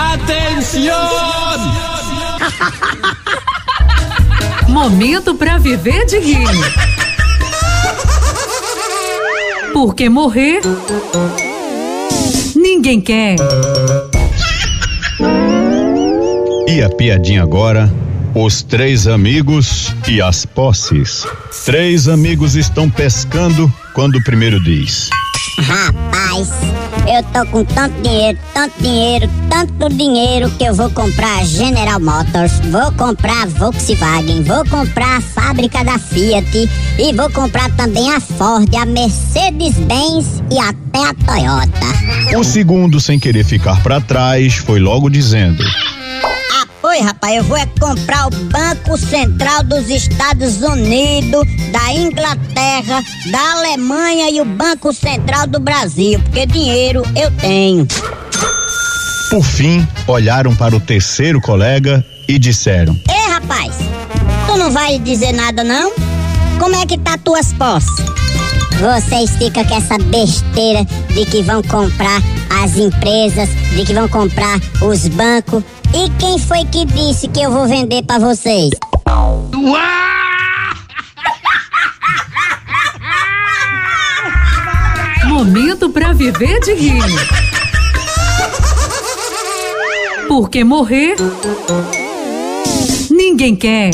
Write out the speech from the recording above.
Atenção! Momento para viver de rir. Porque morrer ninguém quer. E a piadinha agora? Os três amigos e as posses. Três amigos estão pescando quando o primeiro diz: Rapaz, eu tô com tanto dinheiro, tanto dinheiro, tanto dinheiro que eu vou comprar a General Motors, vou comprar Volkswagen, vou comprar a fábrica da Fiat e vou comprar também a Ford, a Mercedes-Benz e até a Toyota. O segundo, sem querer ficar para trás, foi logo dizendo: Oi, rapaz, eu vou é comprar o Banco Central dos Estados Unidos, da Inglaterra, da Alemanha e o Banco Central do Brasil, porque dinheiro eu tenho. Por fim, olharam para o terceiro colega e disseram: Ei, rapaz, tu não vai dizer nada não? Como é que tá tuas posses? Vocês ficam com essa besteira de que vão comprar as empresas, de que vão comprar os bancos. E quem foi que disse que eu vou vender para vocês? Momento para viver de rir. Porque morrer ninguém quer.